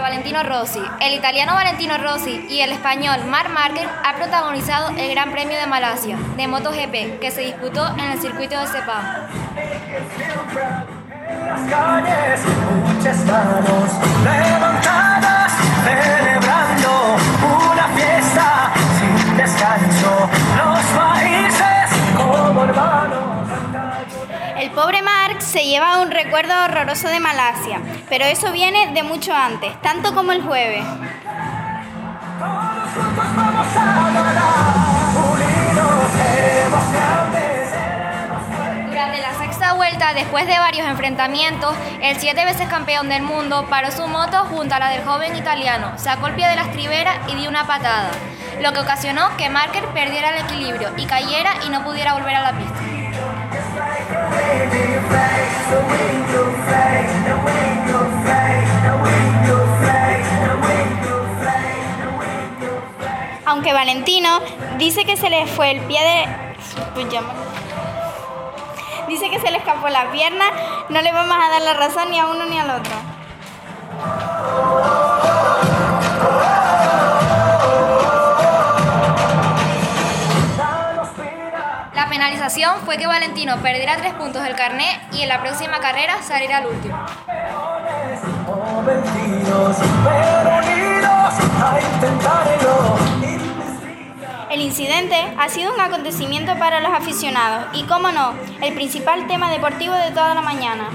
Valentino Rossi. El italiano Valentino Rossi y el español Marc Márquez han protagonizado el Gran Premio de Malasia de MotoGP que se disputó en el circuito de Sepang. Pobre Mark se lleva un recuerdo horroroso de Malasia, pero eso viene de mucho antes, tanto como el jueves. Durante la sexta vuelta, después de varios enfrentamientos, el siete veces campeón del mundo paró su moto junto a la del joven italiano, sacó el pie de la estribera y dio una patada, lo que ocasionó que Marker perdiera el equilibrio y cayera y no pudiera volver a la pista. Aunque Valentino dice que se le fue el pie de... Dice que se le escapó la pierna, no le vamos a dar la razón ni a uno ni al otro. Penalización fue que Valentino perdiera tres puntos del carnet y en la próxima carrera saliera al último. El incidente ha sido un acontecimiento para los aficionados y, como no, el principal tema deportivo de toda la mañana.